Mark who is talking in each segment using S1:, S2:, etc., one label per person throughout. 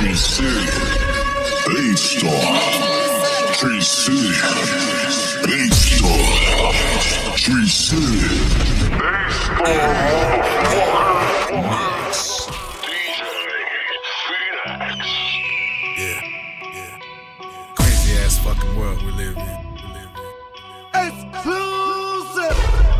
S1: Tree City, Star. Tree City, Star. Tree City,
S2: Yeah, yeah. Crazy ass fucking world we live in. We live in.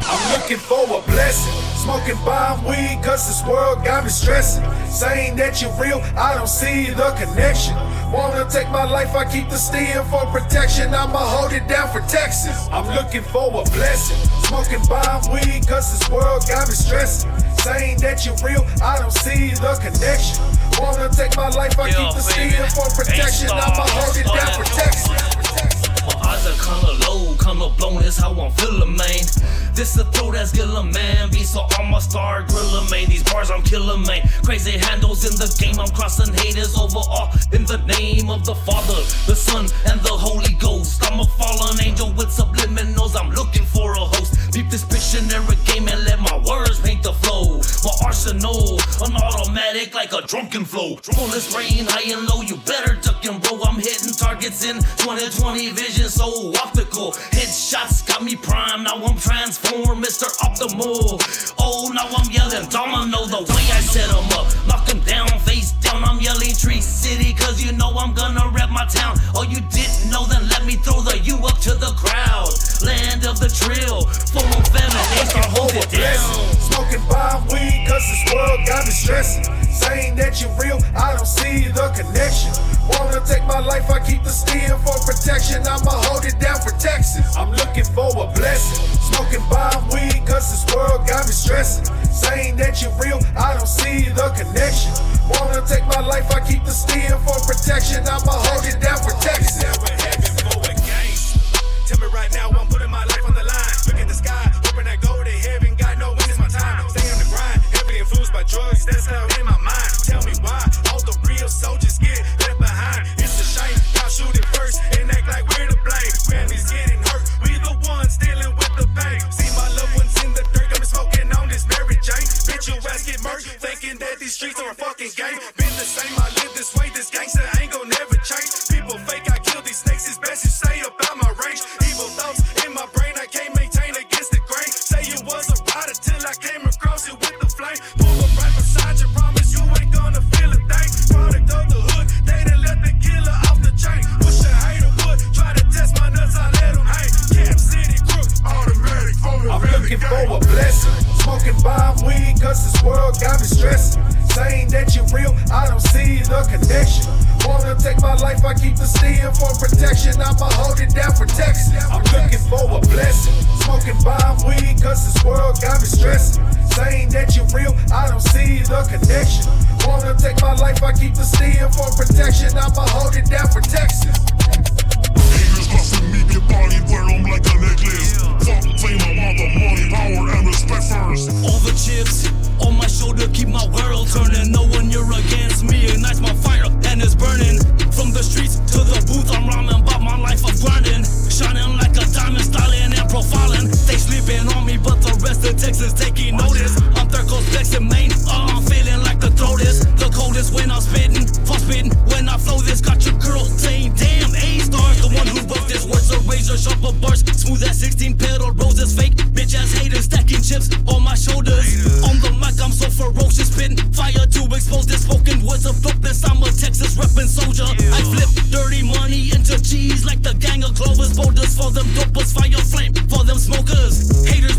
S3: I'm looking for a blessing. Smoking bomb weed, cause this world got me stressing. Saying that you're real, I don't see the connection. Wanna take my life, I keep the steel for protection. I'ma hold it down for Texas. I'm looking for a blessing. Smoking bomb weed, cause this world got me stressing. Saying that you're real, I don't see the connection. Wanna take my life, I keep the steel for protection. I'ma hold it down for Texas.
S4: Are kinda low, kinda blown, is how I'm feeling, man. This the throw that's killing, man. Be so I'ma start grilling, man. These bars I'm killing, man. Crazy handles in the game, I'm crossing haters over all. In the name of the Father, the Son, and the Holy Ghost. I'm a fallen angel with subliminals, I'm looking for a host. Beep this Pictionary game and let my words paint the flow. My arsenal, an automatic like a drunken flow. Bullets rain high and low, you better duck and roll. I'm hitting targets in 2020 vision, so optical. Headshots got me prime, now I'm transformed, Mr. Optimal. Oh, now I'm yelling domino the way I set 'em up. Knock 'em down, face down, I'm yelling Tree City, cause you know I'm gonna rep my town. Oh, you didn't know, then let me throw the U up to the crowd. Land of the trill, full on famine, they start hold it down.
S3: Smoking bomb weed, cause this world got me stressing. Saying that you're real, I don't see the connection. Wanna take my life, I keep the steel for protection. I'ma hold it down for Texas. I'm looking for a blessing. Smoking bomb weed, cause this world got me stressing. Saying that you're real, I don't see the connection. Wanna take my life, I keep the steel for protection. I'ma hold it down for Texas.
S5: Never heaven for a gangster. Tell me right now, I'm putting my drugs. That's how in my mind. Tell me why all the real soldiers get left behind. It's a shame. Y'all shoot it first and act like we're to blame. Family's getting hurt. We the ones dealing with the pain. See my loved ones in the dirt. I'm smoking on this Mary Jane. Bitch, you ass get murked. Thinking that these streets are a fucking game. Been the same. I like the gang of Clovis. Boulders for them dopers, fire flame for them smokers. Haters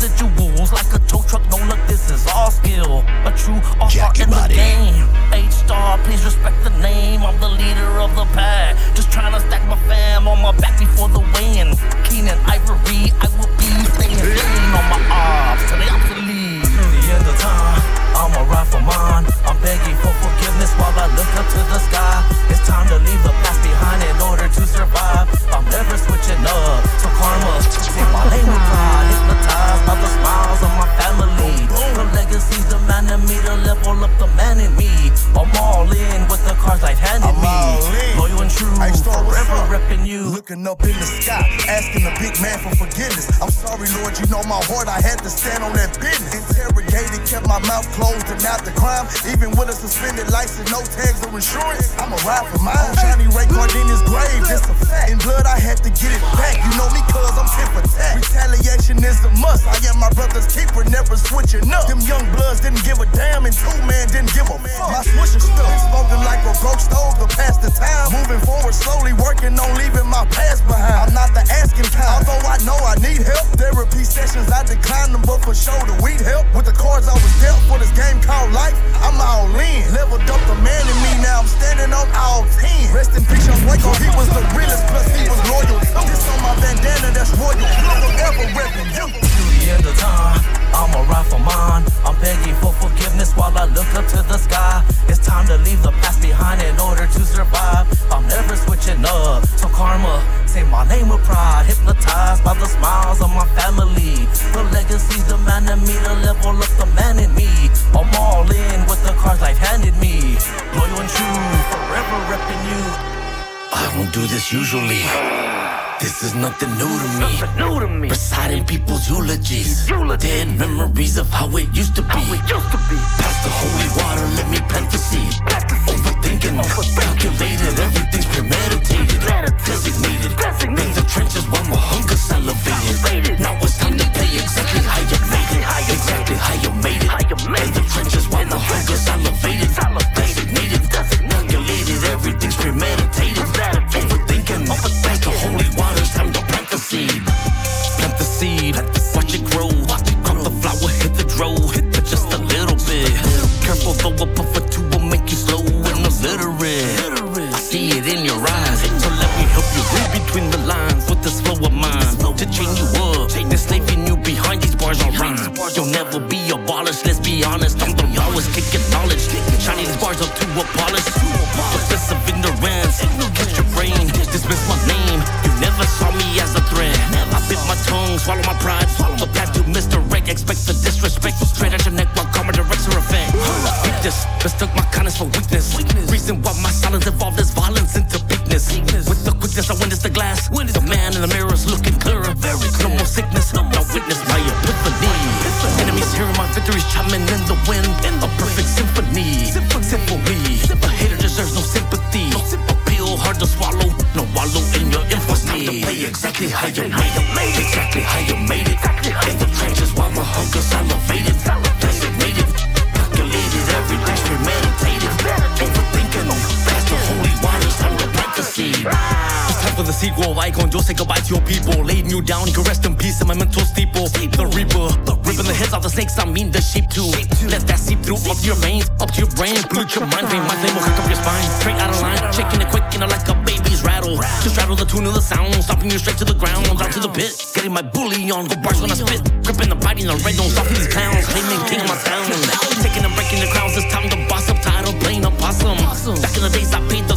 S5: that you Rest in peace, young Waco. He was the realest, plus he was loyal. This on my bandana, that's royal. Don't ever rep you. The end of time. I'm a for man.
S3: I'm begging for forgiveness while I look up to the sky. It's time to leave the past behind in order to survive. I'm never switching up. So karma, say my name with pride. Hypnotized by the smiles of my family. The
S1: legacy's demanding me to level up the
S4: man in me. I'm all in with the cards life handed me. Loyal and true, forever repping you. I don't do this usually. This is nothing new to me. Nothing new to me. Reciting people's eulogies. eulogies. Dead memories of how it used to be. How used to be. Pass the holy water, let me plant the seed. Overthinking, calculated, everything's premeditated. Designated. Designated. In the trenches while my hunger salivated. Now it's time to play exactly how you made it. Exactly how you made it. In the trenches while my hunger salivated. slow up, puff for two will make you slow and illiterate. I see it in your eyes. So let me help you read between the lines with this flow of mine. To chain you up, that's leaving you behind these bars on rhymes. You'll never be abolished, let's be honest. I'm the rawest, kicking knowledge. Shining these bars up to abolish. On, go bars when I spit. Gripping the body in the red, don't stop these clowns. Claiming king of my town. Taking and breaking the crowns, it's time to boss up, title, playing a possum. Back in the days, I paid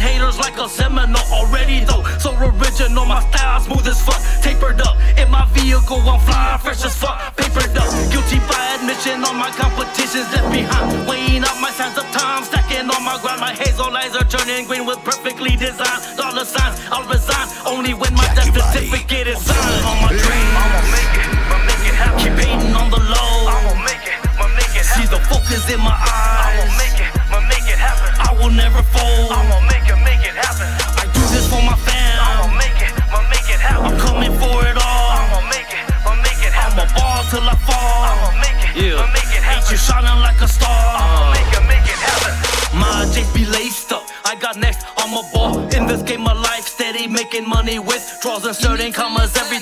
S4: Haters like a Seminole already though. So original, my style smooth as fuck. Tapered up in my vehicle, I'm flying fresh as fuck. Papered up, guilty by admission. All my competitions left behind. Weighing up my signs of time, stacking on my grind. My hazel eyes are turning green with perfectly designed dollar signs. I'll resign only when my certain commas every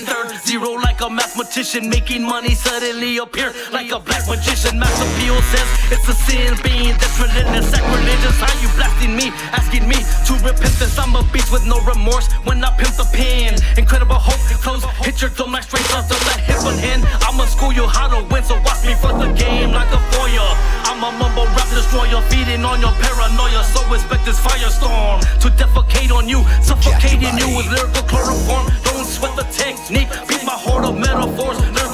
S4: making money suddenly appear like a black magician. Max appeal says it's a sin being this relentless, sacrilegious. How you blasting me, asking me to repentance? I'm a beast with no remorse when I pimp the pen. Incredible hope, close, hit your dome like straight off the that hip and hand. I'ma school you how to win, so watch me for the game like a foyer. I'm a mumble rap destroyer, feeding on your paranoia. So expect this firestorm to defecate on you, suffocating you with lyrical chloroform. Don't sweat the technique, beat my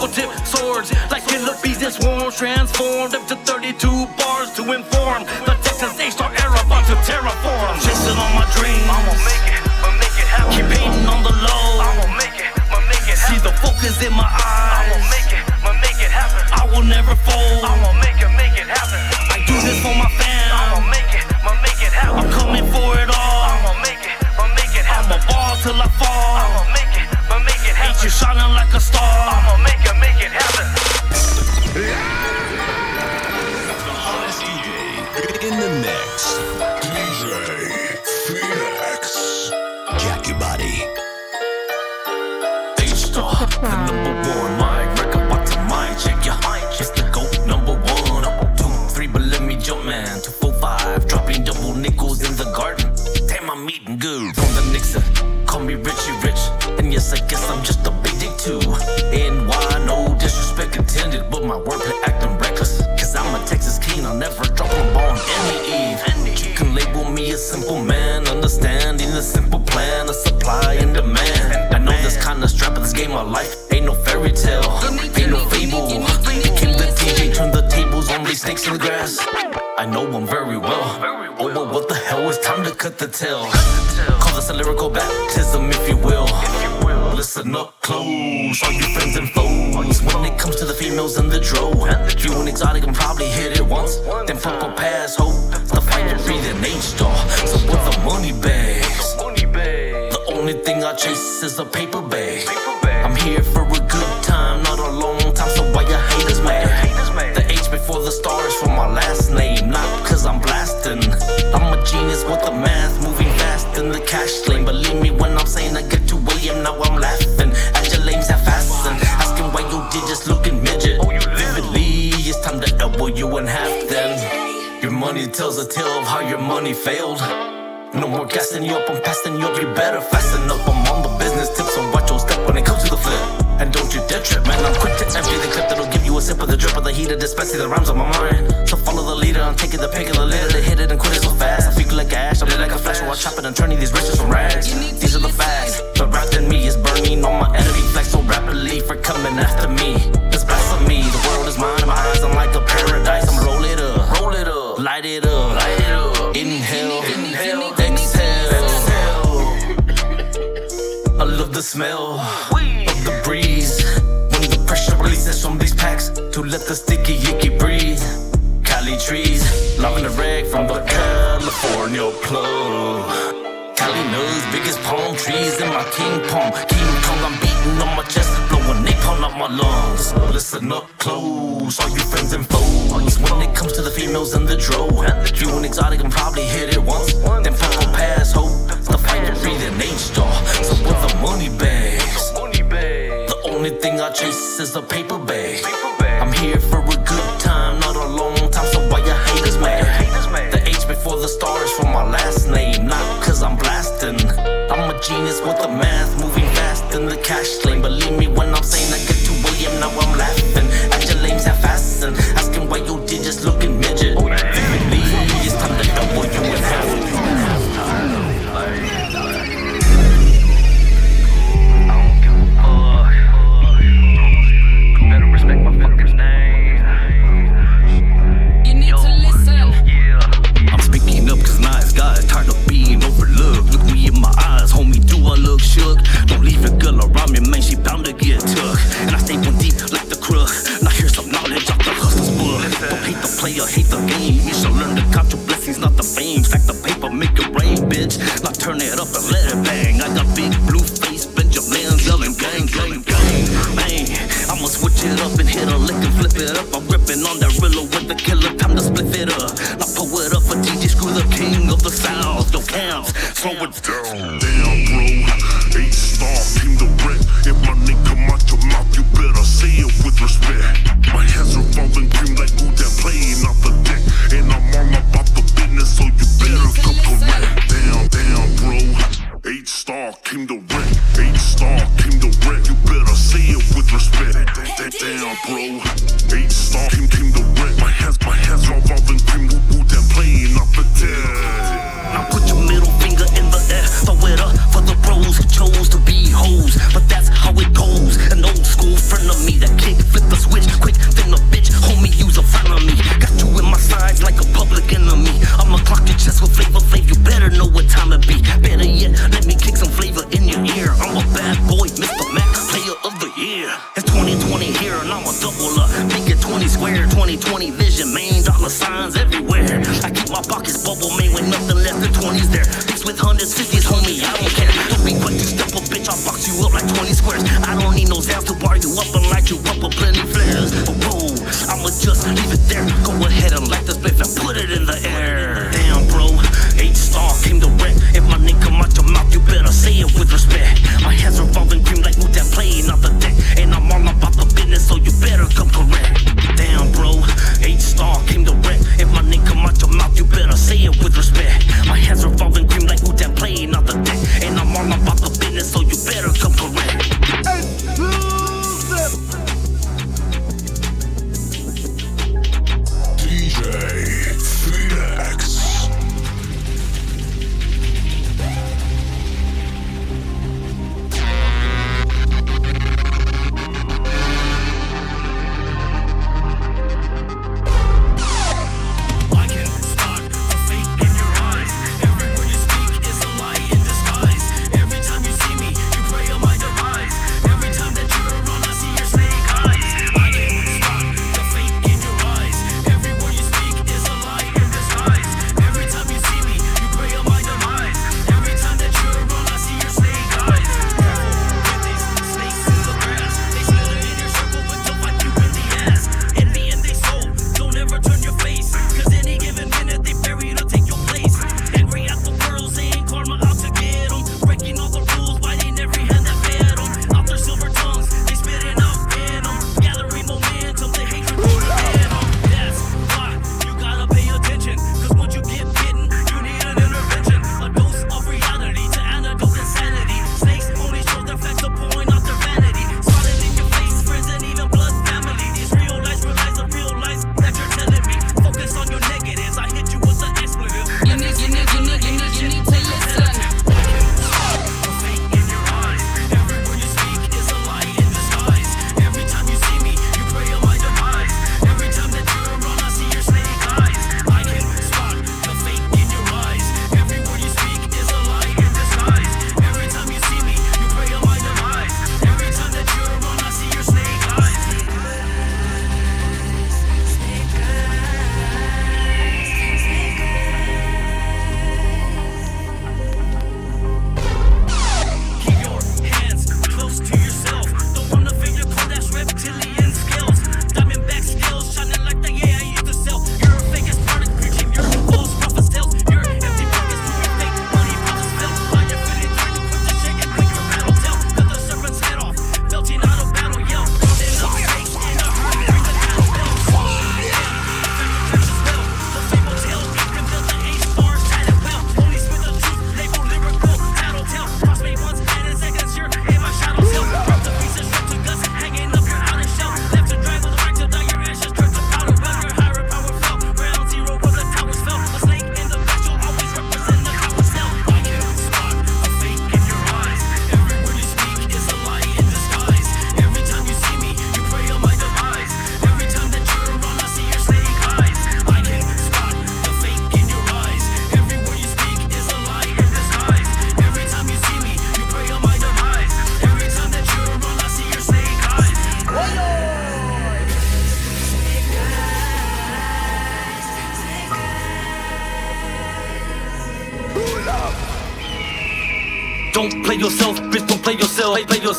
S4: of tip swords like killer bees and swarms, transformed up to 32 bars to inform the Texas A-star era about to terraform. Chasing on my dreams,
S6: I'ma make it, but make it happen.
S4: keep hating on the low.
S6: I'ma make it, but make it happen.
S4: See the focus in my eyes, I'ma
S6: make it, but make it happen.
S4: I will never fold.
S6: I'ma make it, make it happen.
S4: I do this for my
S6: I'ma make it, but make it happen.
S4: I'm coming for it all.
S6: I'ma make it, but make it happen.
S4: I'm
S6: happen.
S4: a ball till I fall, I'ma
S6: make it, but make it
S4: Ain't you shining like a star? My acting reckless. Cause I'm a Texas king, I'll never drop a ball on any eve. You can label me a simple man, understanding the simple plan of supply and demand. I know this kind of strap of this game of life ain't no fairy tale, ain't no fable. Became the DJ, turned the tables on these snakes in the grass. I know I'm very well. Oh, but what the hell it's time to cut the tail. Call this a lyrical baptism, if you will. Listen up close, all your friends and foes. When it comes to the females and the dro, you an exotic and probably hit it once. Then pop a pass, hope the fire breathing H star. So with the money bags, the only thing I chase is a paper bag. I'm here for a good time, not a long time. So why your haters mad? The H before the stars for my last name, not cause I'm blasting. I'm a genius with the math, moving fast in the cash lane. Believe me when I'm saying I get now I'm laughing. At your lames have fastened, asking why you did just looking midget. Vividly, it's time to elbow you in half then. Your money tells a tale of how your money failed. No more gassing you up, I'm passing you up. You better fasten up. I'm on the business tip, so watch your step when it comes to the flip. And don't you dare trip, man. I'm quick to empty the clip that'll give you a sip of the drip of the heat of dispensing the rhymes on my mind. So follow the leader, I'm taking the pick of the litter to hit it and quit it so fast. I feel like ash, I'm lit like a flash while I chop it and turning these riches from rags. These are the facts. Rap in me is burning on my enemy flex so rapidly for coming after me. It's blasphemy. The world is mine, my eyes, I'm like a paradise. I'm roll it up, roll it up, light it up, light it up. Inhale, inhale, exhale. I love the smell of the breeze when the pressure releases from these packs to let the sticky icky breathe. Cali trees, loving the rag from the California plug. Cali nuts, biggest palm trees in my king palm. King Kong, I'm beating on my chest, blowing napalm out my lungs. Listen up close, all you friends and foes. When it comes to the females and the dro, you an exotic and probably hit it once. Then fuck purple pass, hope the fire breathing H star. So with the money bags, the only thing I chase is a paper bag. I'm here for a good time, not a long before the stars for my last name, not cause I'm blasting. I'm a genius with the math, moving fast in the cash lane. Believe me when I'm saying I get to William, now I'm laughing. At your lames have fastened, asking why you did just look midget. Vividly, You should learn to count your blessings, not the fame. Stack the paper, make it rain, bitch. Now turn it up and let it bang. I got big blue face, Benjamins yelling gang, gang, gang. Man, I'ma switch it up and hit a lick and flip it up. I'm ripping on that Rilla with the killer, time to split it up. Now pull it up for DJ Screw, the king of the south. Counts, slow it down.
S1: Damn, bro.
S4: I'll box you up like 20 squares. I don't need no zans to bar you up and light you up with plenty flares. Oh, whoa, I'ma just leave it there. Go ahead and light the spliff and put it in the air.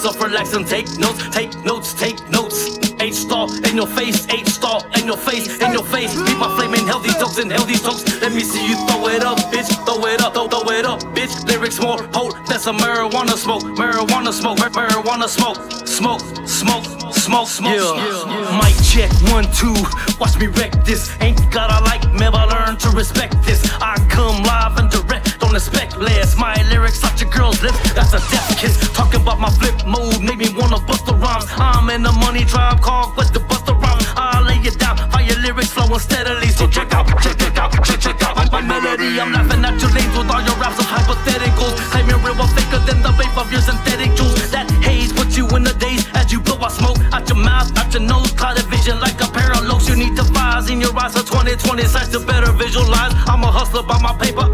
S5: Yourself, relax and take notes, take notes, take notes. H star in your face, H star in your face, in your face. Keep my flame flaming healthy jokes and healthy jokes. Let me see you throw it up, bitch, throw it up, throw, throw it up, bitch. Lyrics more potent than some marijuana smoke, marijuana smoke, mar- marijuana smoke, smoke, smoke, smoke, smoke. Yeah. Mic check one two, watch me wreck this. Ain't gotta like me, but learn to respect this. I come live and direct, don't expect less. My lyrics out your girl's lips, that's a death kiss. About my flip mode, made me wanna bust the rhymes. I'm in the money tribe, call quest to bust the rhymes. I'll lay it down, fire lyrics flowing steadily. So check out, check it out, check, check out my melody. I'm laughing at your lanes with all your raps of hypotheticals. Claiming real or faker than the vape of your synthetic jewels. That haze puts you in the daze as you blow out smoke out your mouth, out your nose. Clouded vision like a pair of looks. You need to vise in your eyes for 2020 sights to better visualize. I'm a hustler by my paper,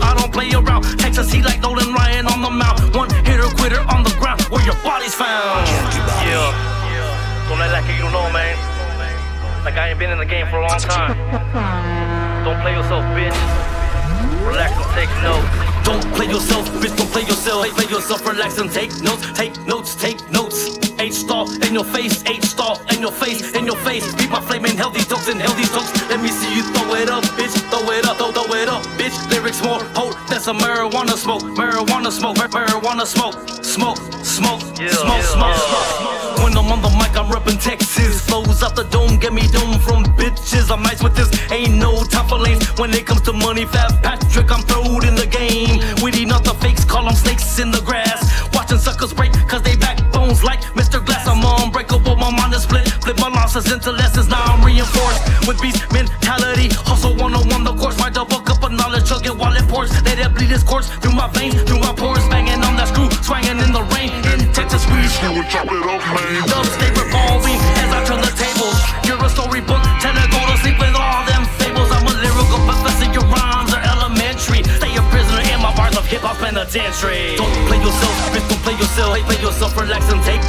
S5: Like I ain't been in the game for a long time. Don't play yourself, bitch. Relax and take notes. Don't play yourself, bitch. Don't play yourself. Play yourself, relax and take notes. Take notes, take notes. H star in your face, H star in your face, in your face. Keep my flame flaming healthy jokes and healthy jokes. Let me see you throw it up, bitch. Throw it up, throw, throw it up, bitch. Lyrics more potent than some marijuana smoke. Marijuana smoke, mar- marijuana smoke. Smoke, smoke, smoke, smoke, smoke. When I'm on the mic, I'm reppin' Texas. Flows for lanes. When it comes to money, Fat Patrick, I'm throwed in the game. Weedy, not the fakes, call them snakes in the grass. Watching suckers break, cause they backbones like Mr. Glass. I'm unbreakable, my mind is split. Flip my losses into lessons, now I'm reinforced with beast mentality. Hustle one on one, the course. My double cup of knowledge, chugging while it pours. Let it bleed its course through my veins, through my pores. Banging on that screw, swinging in the rain. In Texas, we
S7: Screw it, chop it up, man.
S5: Don't play yourself, bitch, don't play yourself. Play, play yourself, relax and take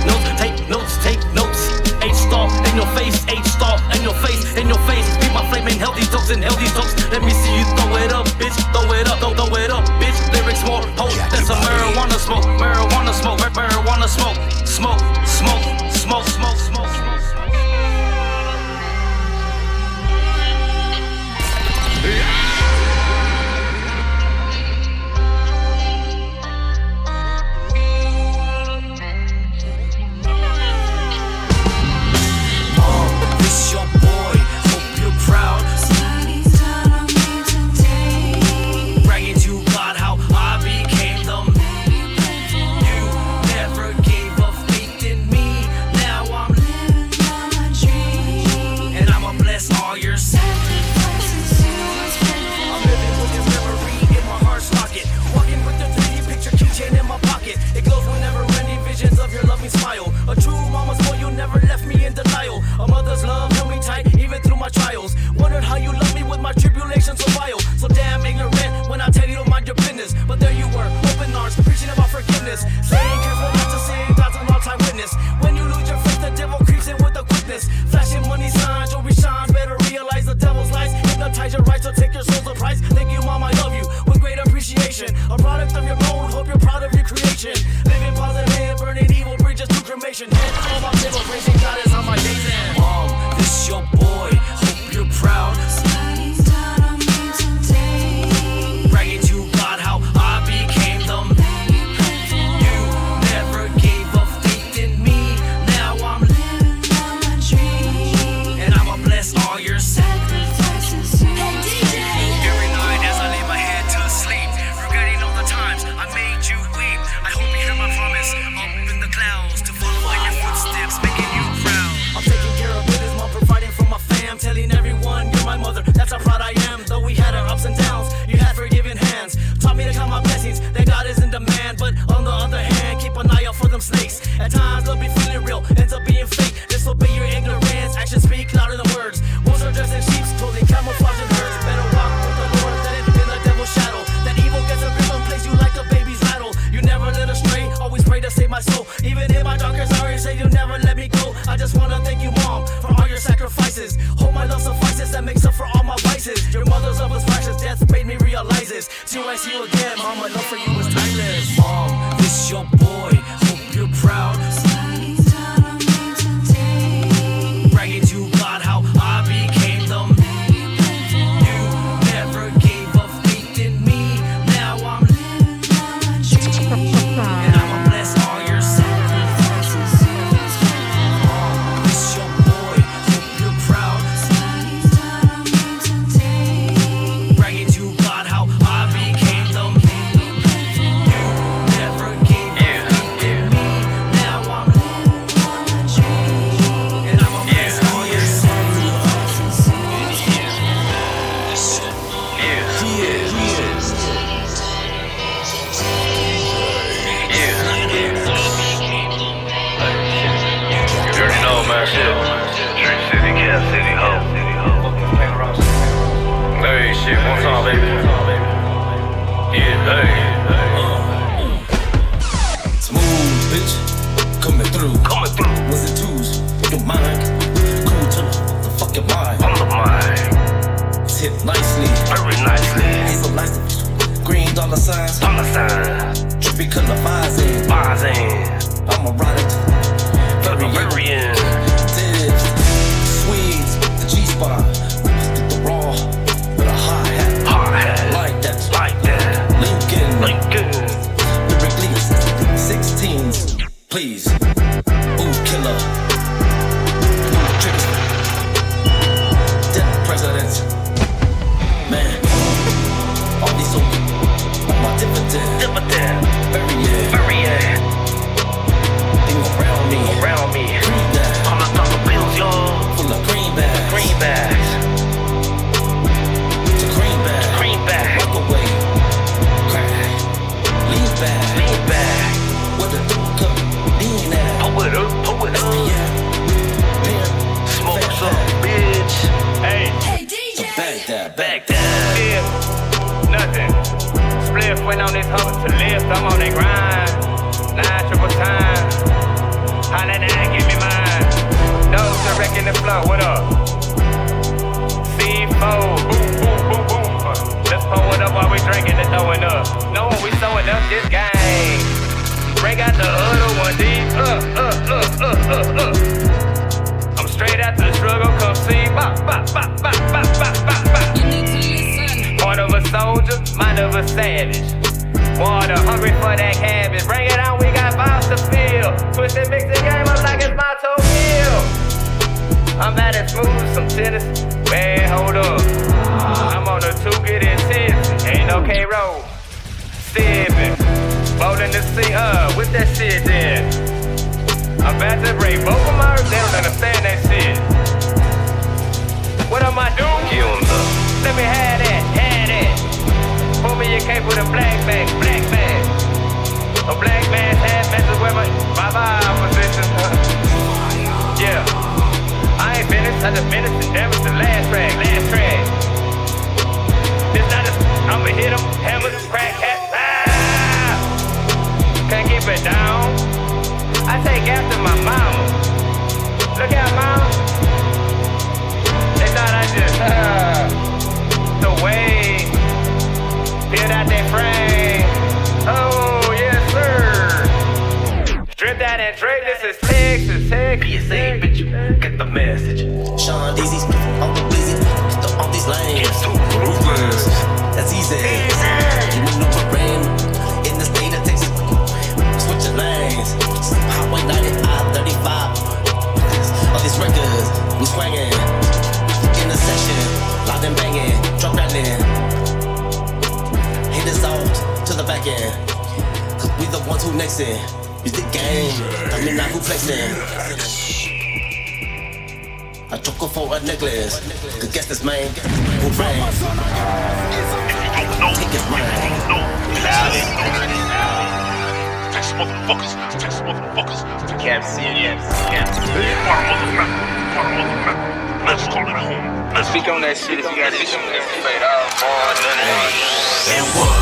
S8: blessings, that God is in demand. But on the other hand, keep an eye out for them snakes. At times they'll be feeling real, ends up being fake. Disobey your ignorance, actions speak louder than words. Wolves are dressed in sheep's clothing, camouflaging herds. Better walk with the Lord than in the devil's shadow. That evil gets a grip on place you like a baby's rattle. You never let astray, always pray to save my soul. Even in my darkest hour, you say you never let me go. I just wanna thank you, mom, for all your sacrifices. Hope my love suffices, that makes up for all my vices. Your mother's love was righteous, death made me realize this.
S5: till I see you again.
S6: Yeah, hey.
S5: Smooth bitch, coming through.
S6: Coming through
S5: Was it twos? Your mind, cool to the fucking mind.
S6: on the mind.
S5: It's hit nicely.
S6: Very nicely.
S5: Hazel. Green dollar signs.
S6: Dollar signs.
S5: Trippy color vising.
S6: Buzzing.
S5: I'm a rider. Please. Back
S6: down.
S8: Shit, nothing. Split went on this hump to lift, I'm on that grind. Nine triple time. Holla nine, give me mine. Nose to wrecking the flow, what up? C4, boom, boom, boom, boom. Let's pull it up while we drinking and throwing up. Know when we throwing up this game. Break out the other one, deep. Uh, uh, uh, uh, uh, uh. I'm straight after the struggle, come see. Bop, bop, bop, bop, bop, bop, bop, bop. Of a soldier, mind of a savage. Water, hungry for that cabbage. Bring it on, we got vibes to feel. Twist and mix the game up like it's my toe hill. I'm at it smooth, some tennis. Man, hold up. I'm on the two, get intense. Ain't no K roll. Sipping. Rolling the sea, uh, with that shit then. I'm about to break both of my they don't understand that shit. What am I doing?
S6: Give 'em the
S8: Let me have that. Pull me your cape with a black bag, black bag. A black man's hat messes with my, my vibe position. yeah. I ain't finished, I just finished and damaged the last track, last track. This not a, I'ma hit him, hammers, crack, hat, ah! Can't keep it down. I take after my mama.
S5: Flexing. I took her for a necklace. Cause guess this man who ran. Take his mind.
S7: Text motherfuckers, text motherfuckers.
S6: Cap City. Cap City.
S7: Part of the map, part of the map. Let's call it home. Let's
S8: Speak on that shit if you got it.
S6: Fade out, boy, none of that.
S5: And what?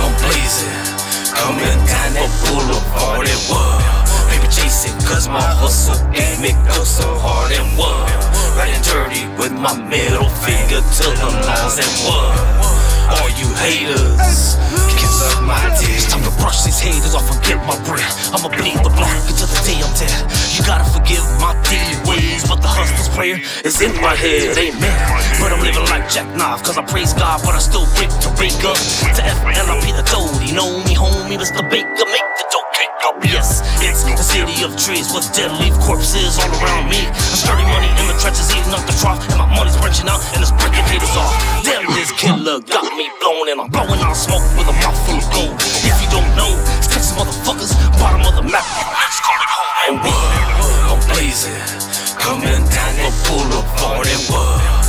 S5: I'm blazing. Coming down that boulevard and what? Chasing, cause my hustle gave me go so hard and what? Riding dirty with my middle finger to the laws and what? All you haters can my. It's time to brush these haters off and get my bread. I'ma bleed the block until the day I'm dead. You gotta forgive my daily ways, but the hustler's prayer is in my head. Amen. But I'm living like Jack Knife, cause I praise God, but I still break to wake up. To F and I be the toad. You know me, homie, Mr. Baker, make the cake up. Yes, it's the city of trees with dead leaf corpses all around me. I'm sturdy money in the trenches, eating up the trough, and my money's branching out and it's breaking haters off. Damn, this killer got me blown, and I'm blowing out smoke with a mouth full of gold. If you don't know, it's Texas motherfuckers, bottom of the map. Let's call it home. And what? I'm blazing, coming down the boulevard and what?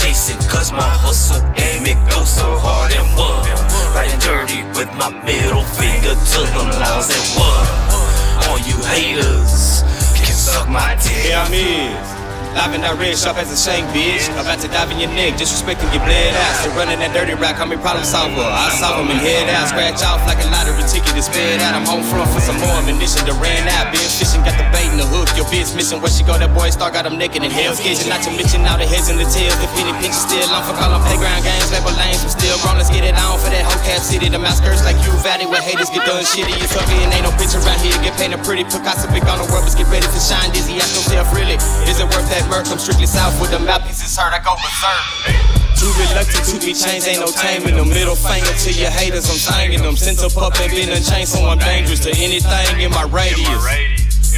S5: Chasing, cause my hustle game it goes so hard and what? Riding dirty with my middle finger to the laws and what? All you haters can suck my dick.
S9: Yeah, I'm is. Live in that red shop as a shank, bitch. About to dive in your neck, disrespecting your bled ass. Still running that dirty rack, I'm problem solver. I solve them and head out, scratch off like a lottery ticket to sped out. I'm home front for some more ammunition to ran out. Been fishing, got the bait in the hook. Your bitch missing where she go, that boy star got him naked in hell's kitchen. Not to mention all the heads and the tails. The penny pinch still on for calling playground games. Label lanes, I'm still grown. Let's get it on for that whole cap city. The outskirts like Uvalde, where haters get done shitty. It's ugly and ain't no picture right here. Get painted pretty, Picasso big on the world, that murk? I'm strictly south with the mouthpiece is hurt, I go berserk. Too reluctant to be changed, ain't no taming them. Middle finger to your haters, I'm singing them. Since up up and been unchained, so I'm dangerous to anything in my radius.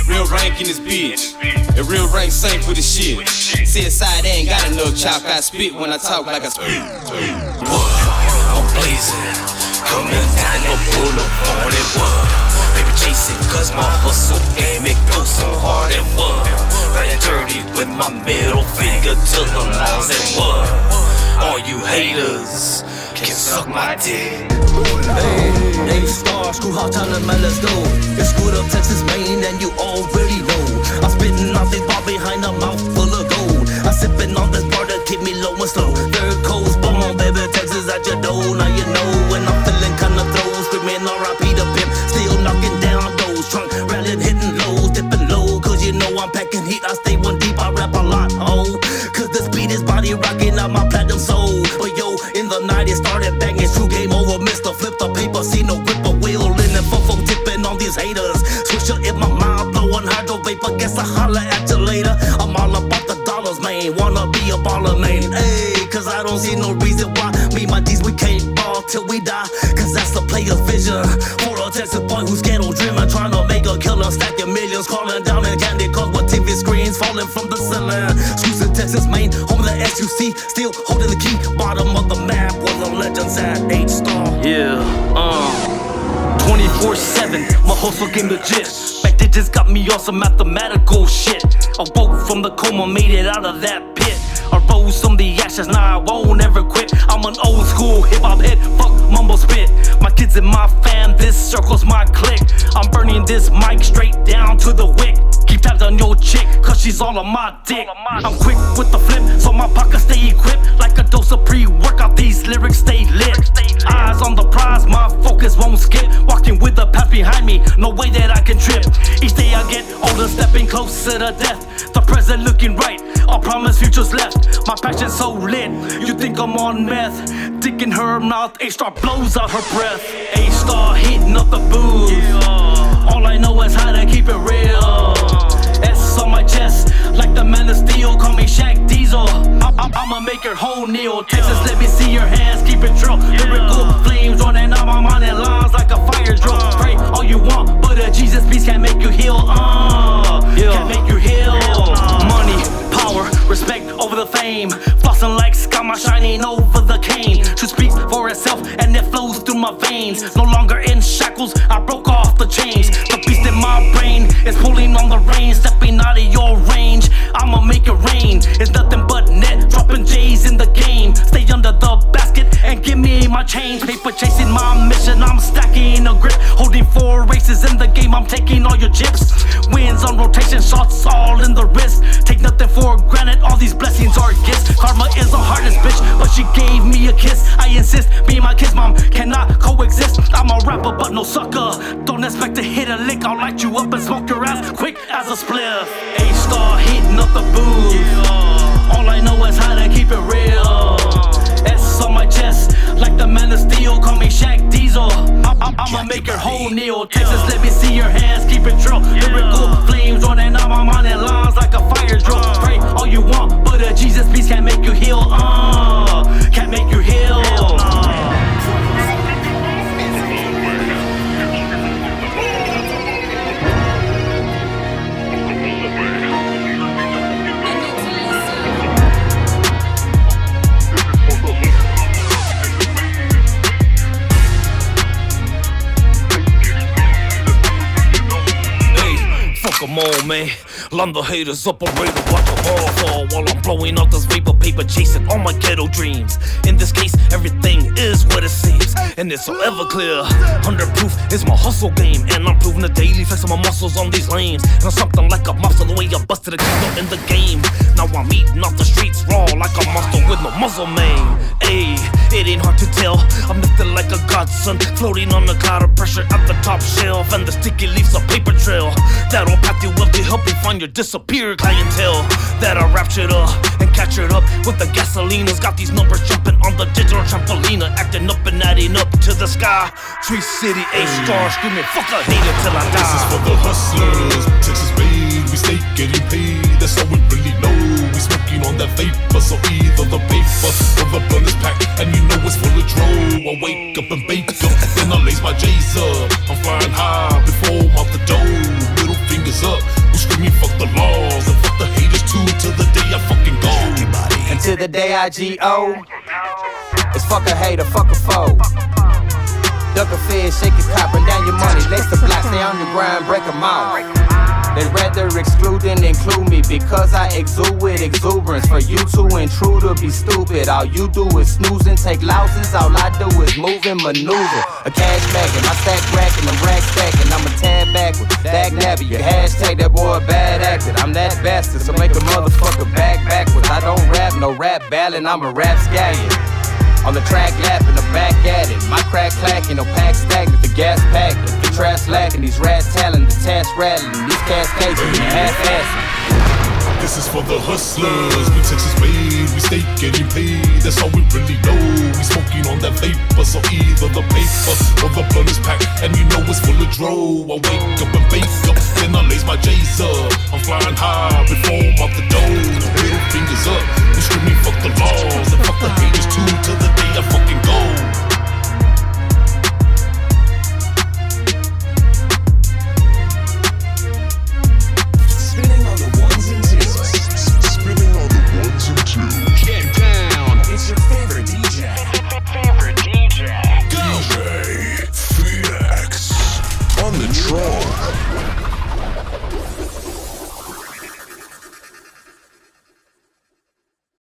S9: Real rank in this bitch. The real rank sank with the shit. CSI, they ain't got enough chalk. I spit when I talk like I spit.
S5: I'm blazing, coming down the boulevard and what? Paper chasing, cause my hustle game it goes so hard and what? Dirty with my middle finger to the laws and what? All you haters can suck my dick.
S4: Hey, hey, star, screw hard time, man, let's go. It's screwed up Texas, mane, and you already know. I'm spitting off this bar behind a mouth full of gold. I'm sipping on this bar to keep me low and slow. Third coast, bomb, baby, Texas at your door. Now you know Mr. Flip the paper, see no grip a wheel in and fofo tipping on these haters. Swisher in my mouth, blowing hydro vapor, guess I holler at you later. I'm all about the dollars, man, wanna be a baller, man. Hey, cause I don't see no reason why me, my D's, we can't ball till we die. Cause that's the player's vision. For a Texas boy who's ghetto dreaming, trying to make a killer, stacking millions, calling down in candy cars with TV screens falling from the ceiling. Screws in Texas, mane, home of the SUC, still holding the key.
S5: 24 7, my hustle game legit. Back just got me on some mathematical shit. I woke from the coma, made it out of that pit. I rose from the ashes, now I won't ever quit. I'm an old school hip hop head, fuck mumble spit. My kids and my fam, this circle's my clique. I'm burning this mic straight down to the wick. Keep tabs on your chick, cause she's all on my dick. I'm quick with the flip, so my pockets stay equipped. Like a dose of pre workout, these lyrics stay lit. Eyes on the prize, my focus won't skip. Walking with the path behind me, no way that I can trip. Each day I get older, stepping closer to death. The present looking right, I promise future's left. My passion's so lit, you think I'm on meth. Dick in her mouth, H-Star blows out her breath. H-Star heating up the booth. All I know is how to keep it real. Like the man of steel, call me Shaq Diesel. I- I- I'ma make your whole kneel. Texas, let me see your hands, keep it true. Lyrical flames running out my mind and lines like a fire drill. Pray all you want, but a Jesus peace can't make you heal. Uh, can't make you heal. Money, power, respect over the fame. Flossing like scama shining over the cane. Truth speaks for itself and it flows through my veins. No longer in shackles, I broke off the chains. The beast in my brain is pulling on the reins, stepping out of your range. Make it rain. It's nothing but my change. Paper chasing my mission, I'm stacking a grip. Holding four races in the game, I'm taking all your chips. Wins on rotation, shots all in the wrist. Take nothing for granted, all these blessings are gifts. Karma is the hardest bitch, but she gave me a kiss. I insist, and my kid's mom cannot coexist. I'm a rapper, but no sucker. Don't expect to hit a lick, I'll light you up and smoke your ass quick as a spliff. H-Star heating up the booth. All I know is how to keep it real. S on my chest, the
S4: man
S5: of steel, call me Shaq Diesel. I- I'ma make her whole kneel.
S4: Texas, let me see your hands, keep it true. Lyrical flames running on my mind and lines like a fire drill. Pray all you want, but a Jesus peace can't make you heal. Uh, can't make you heal. 'Em all, man. Line the haters up, I'm ready to watch them all fall while I'm blowing out this vapor paper, chasing all my ghetto dreams. In this case, everything is what it seems, and it's so ever clear. Under proof is my hustle game, and I'm proving the daily flexing my muscles on these lanes. And I'm something like a monster the way I busted a candle in the game. Now I'm eating off the streets raw like a monster with no muzzle mane. Ayy, it ain't hard to tell. I'm lifting like a godson, floating on a cloud of pressure at the top shelf, and the sticky leaves a paper trail that'll path you up to help you find your disappeared clientele. That I raptured up and captured up with the gasolinas. Got these numbers jumping on the digital trampolina, acting up and adding up to the sky. Tree City, A star, screaming, fuck a hater till I die.
S7: This is for the hustlers, Texas made, we stay getting paid. That's all we really know. We smoking on that vapor, so either the paper or the blunt is packed, and you know it's full of dro. I wake up and bake up, then I lace my J's up. I'm flying high before I'm out the door. Fingers up, we screaming fuck the laws and fuck the haters too till the day I fucking go.
S9: Until the day I G.O. It's fuck a hater, fuck a foe. Duck a fish, shake a cop, and down your money. Lace the block, stay on your grind, break 'em out. They'd rather exclude than include me because I exude with exuberance. For you to intrude or be stupid, all you do is snooze and take louses. All I do is move and maneuver. A cash bag and my stack racking, I'm rack stacking. I'm a tad backward, dag nabbit. Your hashtag that boy bad acted. I'm that bastard, so make a motherfucker back backwards. I don't rap, no rap ballin', I'm a rap scallion. On the track lapping, the back at it. My crack clacking, no pack stagnant, the gas packing. Trash slacking, these rats telling, the test rattling, these cats cases.
S7: This is for the hustlers. We Texas made, we stay getting paid. That's all we really know. We smoking on that vapor, so either the paper or the blunt is packed, and you know it's full of dro. I wake up and bake up, then I lace my J's up. I'm flying high before I'm out the door. Middle fingers up, we screaming fuck the laws and fuck the haters too till the day I fucking go.